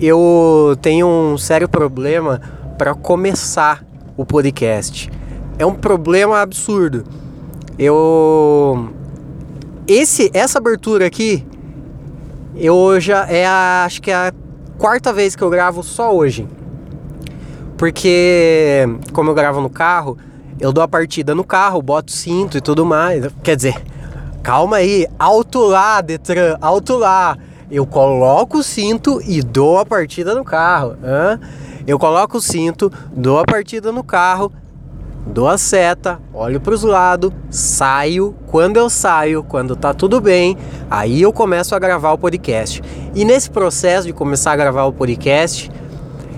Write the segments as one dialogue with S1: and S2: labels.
S1: eu tenho um sério problema para começar o podcast. É um problema absurdo. Eu esse essa abertura aqui eu já é a, acho que é a quarta vez que eu gravo só hoje. Porque como eu gravo no carro, eu dou a partida no carro, boto cinto e tudo mais. Quer dizer, calma aí, alto lá, Detran, alto lá. Eu coloco o cinto e dou a partida no carro. Hã? Eu coloco o cinto, dou a partida no carro, dou a seta, olho para os lados, saio. Quando eu saio, quando tá tudo bem, aí eu começo a gravar o podcast. E nesse processo de começar a gravar o podcast,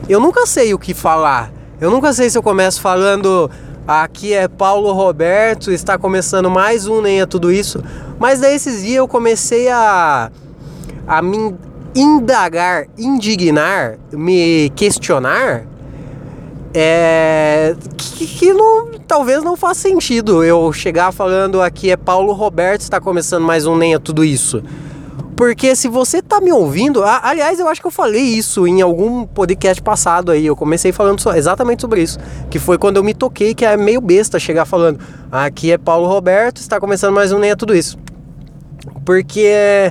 S1: eu nunca sei o que falar. Eu nunca sei se eu começo falando Aqui é Paulo Roberto, está começando mais um Nem é Tudo Isso. Mas daí esses dias eu comecei a, a me indagar, indignar, me questionar. É, que, que não, talvez não faça sentido eu chegar falando aqui é Paulo Roberto, está começando mais um Nem é Tudo Isso. Porque se você tá me ouvindo, aliás, eu acho que eu falei isso em algum podcast passado aí. Eu comecei falando exatamente sobre isso. Que foi quando eu me toquei, que é meio besta chegar falando. Aqui é Paulo Roberto, está começando mais um Nem é Tudo Isso. Porque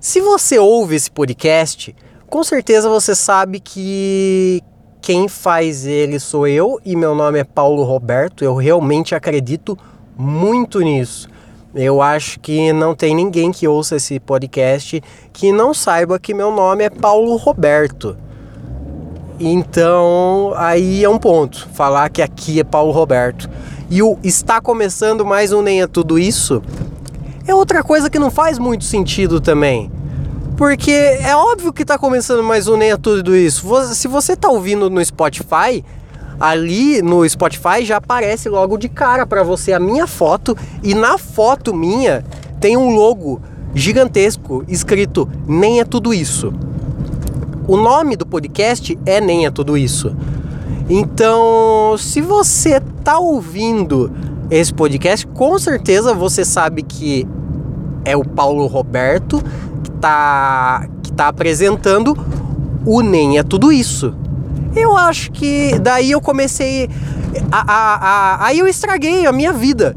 S1: se você ouve esse podcast, com certeza você sabe que quem faz ele sou eu e meu nome é Paulo Roberto. Eu realmente acredito muito nisso. Eu acho que não tem ninguém que ouça esse podcast que não saiba que meu nome é Paulo Roberto. Então, aí é um ponto, falar que aqui é Paulo Roberto. E o está começando mais um Nem é Tudo Isso é outra coisa que não faz muito sentido também. Porque é óbvio que está começando mais um Nem é Tudo Isso. Se você está ouvindo no Spotify, ali no Spotify já aparece logo de cara para você a minha foto e na foto minha tem um logo gigantesco escrito Nem é tudo isso. O nome do podcast é Nem é tudo isso. Então, se você tá ouvindo esse podcast, com certeza você sabe que é o Paulo Roberto que tá, que tá apresentando o Nem é tudo isso. Eu acho que daí eu comecei. A, a, a, aí eu estraguei a minha vida.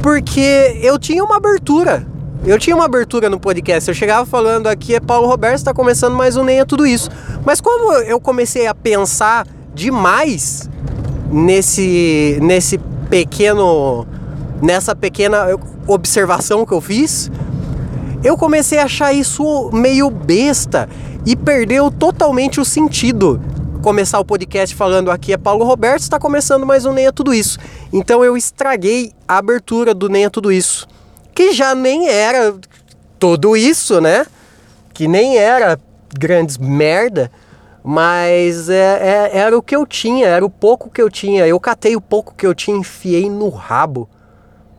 S1: Porque eu tinha uma abertura. Eu tinha uma abertura no podcast. Eu chegava falando aqui é Paulo Roberto, está começando mais um Nem é Tudo Isso. Mas quando eu comecei a pensar demais nesse, nesse pequeno. nessa pequena observação que eu fiz, eu comecei a achar isso meio besta e perdeu totalmente o sentido começar o podcast falando aqui é Paulo Roberto, está começando mais um Nem é Tudo Isso. Então eu estraguei a abertura do Nem é Tudo Isso, que já nem era tudo isso, né? Que nem era grandes merda, mas é, é, era o que eu tinha, era o pouco que eu tinha. Eu catei o pouco que eu tinha, enfiei no rabo.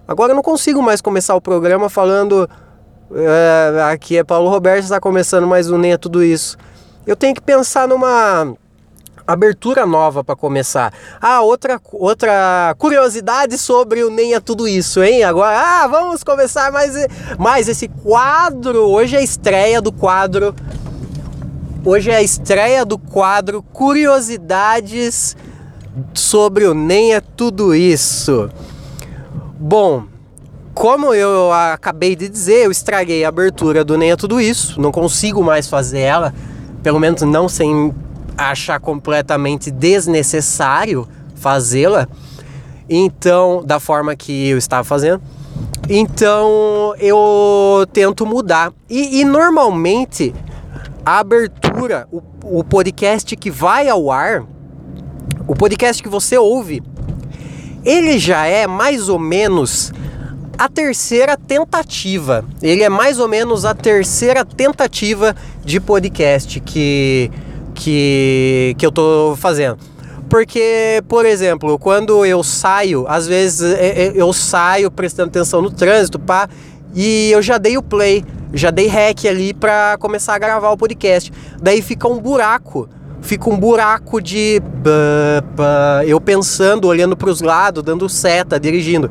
S1: Agora eu não consigo mais começar o programa falando é, aqui é Paulo Roberto, está começando mais um Nem é Tudo Isso. Eu tenho que pensar numa abertura nova para começar. Ah, outra, outra curiosidade sobre o Nem é Tudo Isso, hein? Agora, ah, vamos começar mais, mais esse quadro. Hoje é a estreia do quadro. Hoje é a estreia do quadro Curiosidades sobre o Nem é Tudo Isso. Bom, como eu acabei de dizer, eu estraguei a abertura do Nem é Tudo Isso. Não consigo mais fazer ela, pelo menos não sem achar completamente desnecessário fazê-la, então, da forma que eu estava fazendo. Então, eu tento mudar. E, e normalmente, a abertura, o, o podcast que vai ao ar, o podcast que você ouve, ele já é mais ou menos a terceira tentativa. Ele é mais ou menos a terceira tentativa de podcast que que, que eu tô fazendo. Porque, por exemplo, quando eu saio, às vezes é, é, eu saio prestando atenção no trânsito, pá, e eu já dei o play, já dei rec ali para começar a gravar o podcast. Daí fica um buraco, fica um buraco de eu pensando, olhando para os lados, dando seta, dirigindo.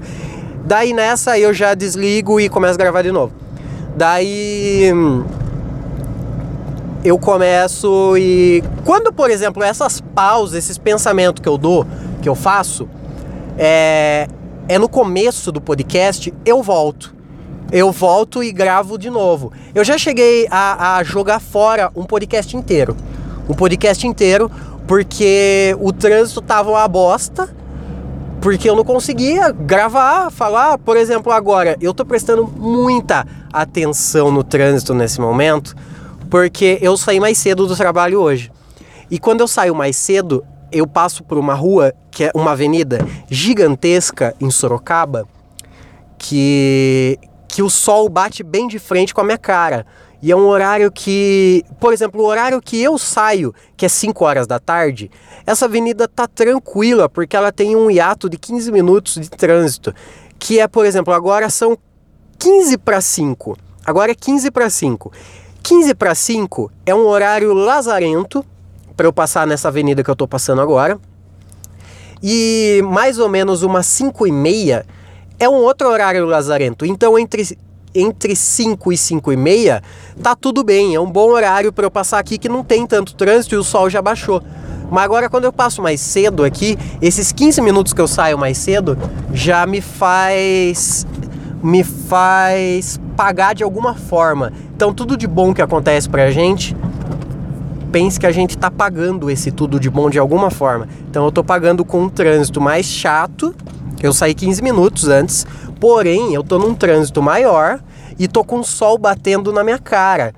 S1: Daí nessa eu já desligo e começo a gravar de novo. Daí eu começo e quando, por exemplo, essas pausas, esses pensamentos que eu dou, que eu faço, é, é no começo do podcast, eu volto. Eu volto e gravo de novo. Eu já cheguei a, a jogar fora um podcast inteiro. Um podcast inteiro, porque o trânsito tava uma bosta porque eu não conseguia gravar, falar. Por exemplo, agora eu tô prestando muita atenção no trânsito nesse momento, porque eu saí mais cedo do trabalho hoje. E quando eu saio mais cedo, eu passo por uma rua que é uma avenida gigantesca em Sorocaba, que que o sol bate bem de frente com a minha cara. E é um horário que, por exemplo, o horário que eu saio, que é 5 horas da tarde, essa avenida tá tranquila, porque ela tem um hiato de 15 minutos de trânsito, que é, por exemplo, agora são 15 para 5. Agora é 15 para 5. 15 para 5 é um horário lazarento para eu passar nessa avenida que eu tô passando agora. E mais ou menos umas 5 e meia é um outro horário lazarento. Então, entre entre 5 e 5 e meia, tá tudo bem, é um bom horário para eu passar aqui que não tem tanto trânsito e o sol já baixou. Mas agora quando eu passo mais cedo aqui, esses 15 minutos que eu saio mais cedo já me faz me faz pagar de alguma forma. Então tudo de bom que acontece pra gente, pense que a gente tá pagando esse tudo de bom de alguma forma. Então eu tô pagando com um trânsito mais chato. Eu saí 15 minutos antes, Porém, eu tô num trânsito maior e tô com o sol batendo na minha cara.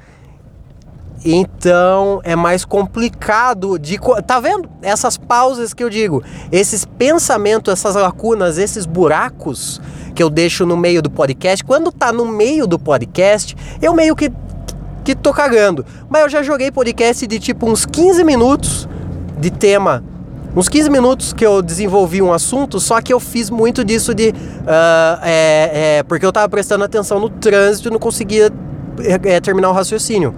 S1: Então é mais complicado de. Tá vendo? Essas pausas que eu digo, esses pensamentos, essas lacunas, esses buracos que eu deixo no meio do podcast. Quando tá no meio do podcast, eu meio que, que tô cagando. Mas eu já joguei podcast de tipo uns 15 minutos de tema uns 15 minutos que eu desenvolvi um assunto, só que eu fiz muito disso de. Uh, é, é, porque eu tava prestando atenção no trânsito e não conseguia é, terminar o raciocínio.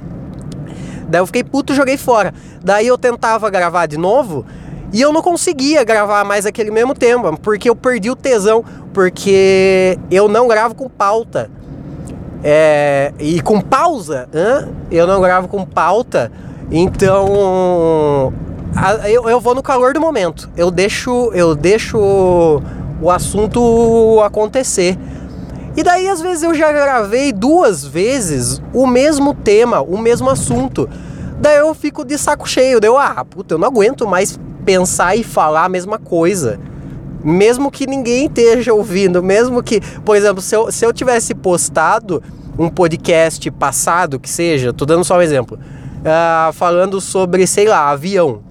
S1: Daí eu fiquei puto e joguei fora. Daí eu tentava gravar de novo e eu não conseguia gravar mais aquele mesmo tema, porque eu perdi o tesão, porque eu não gravo com pauta. É, e com pausa, hein? eu não gravo com pauta, então eu, eu vou no calor do momento. Eu deixo, eu deixo o assunto acontecer. E daí, às vezes, eu já gravei duas vezes o mesmo tema, o mesmo assunto. Daí eu fico de saco cheio. Daí eu, ah, puta, eu não aguento mais pensar e falar a mesma coisa. Mesmo que ninguém esteja ouvindo, mesmo que, por exemplo, se eu, se eu tivesse postado um podcast passado, que seja, tô dando só um exemplo, uh, falando sobre, sei lá, avião.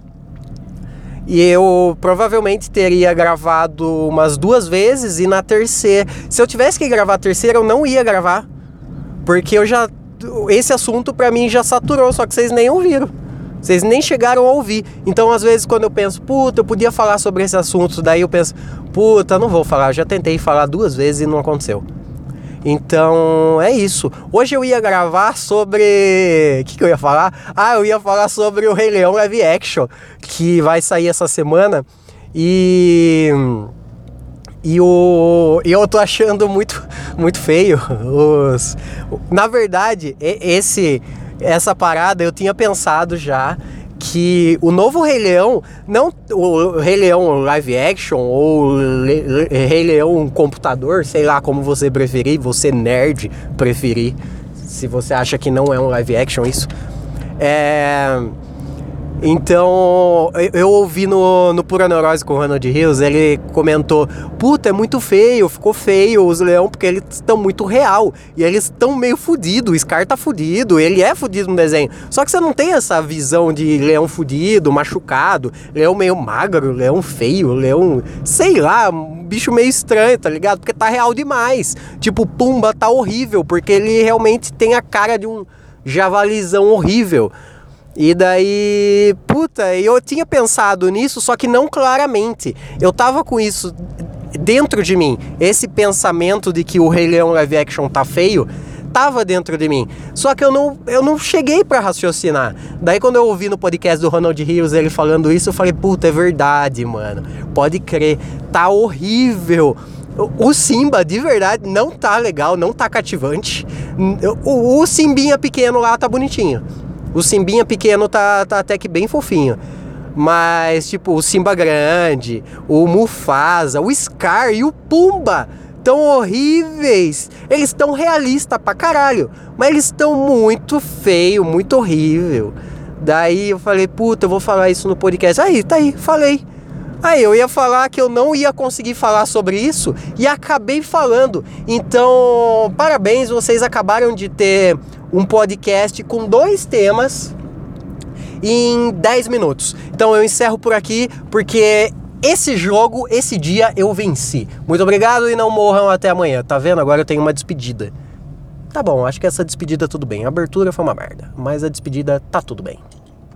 S1: E eu provavelmente teria gravado umas duas vezes e na terceira, se eu tivesse que gravar a terceira, eu não ia gravar. Porque eu já esse assunto para mim já saturou, só que vocês nem ouviram. Vocês nem chegaram a ouvir. Então, às vezes, quando eu penso, puta, eu podia falar sobre esse assunto, daí eu penso, puta, não vou falar, já tentei falar duas vezes e não aconteceu. Então é isso. Hoje eu ia gravar sobre. O que, que, eu ia falar? Ah, eu ia falar sobre o Rei Leão Live Action, que vai sair essa semana. E. E o. Eu tô achando muito, muito feio. Os, na verdade, esse, essa parada eu tinha pensado já que o novo Rei Leão, não o Rei Leão live action ou Le, Rei Leão computador, sei lá como você preferir, você nerd preferir, se você acha que não é um live action isso. É então, eu ouvi no, no Pura Neurose com o Ronald Rios, ele comentou: Puta, é muito feio, ficou feio os leão, porque eles estão muito real. E eles estão meio fudidos, o Scar tá fudido, ele é fudido no desenho. Só que você não tem essa visão de leão fudido, machucado, leão meio magro, leão feio, leão. sei lá, um bicho meio estranho, tá ligado? Porque tá real demais. Tipo, Pumba tá horrível, porque ele realmente tem a cara de um javalizão horrível. E daí, puta, eu tinha pensado nisso, só que não claramente. Eu tava com isso dentro de mim. Esse pensamento de que o Rei Leão live action tá feio, tava dentro de mim. Só que eu não, eu não cheguei para raciocinar. Daí quando eu ouvi no podcast do Ronald Rios ele falando isso, eu falei, puta, é verdade, mano. Pode crer, tá horrível. O Simba, de verdade, não tá legal, não tá cativante. O, o Simbinha pequeno lá tá bonitinho. O Simbinha pequeno tá, tá até que bem fofinho. Mas, tipo, o Simba Grande, o Mufasa, o Scar e o Pumba tão horríveis. Eles estão realistas pra caralho. Mas eles estão muito feio, muito horrível. Daí eu falei, puta, eu vou falar isso no podcast. Aí, tá aí, falei. Aí eu ia falar que eu não ia conseguir falar sobre isso e acabei falando. Então, parabéns, vocês acabaram de ter um podcast com dois temas em 10 minutos. Então eu encerro por aqui porque esse jogo, esse dia eu venci. Muito obrigado e não morram até amanhã. Tá vendo? Agora eu tenho uma despedida. Tá bom, acho que essa despedida tudo bem. A abertura foi uma merda, mas a despedida tá tudo bem.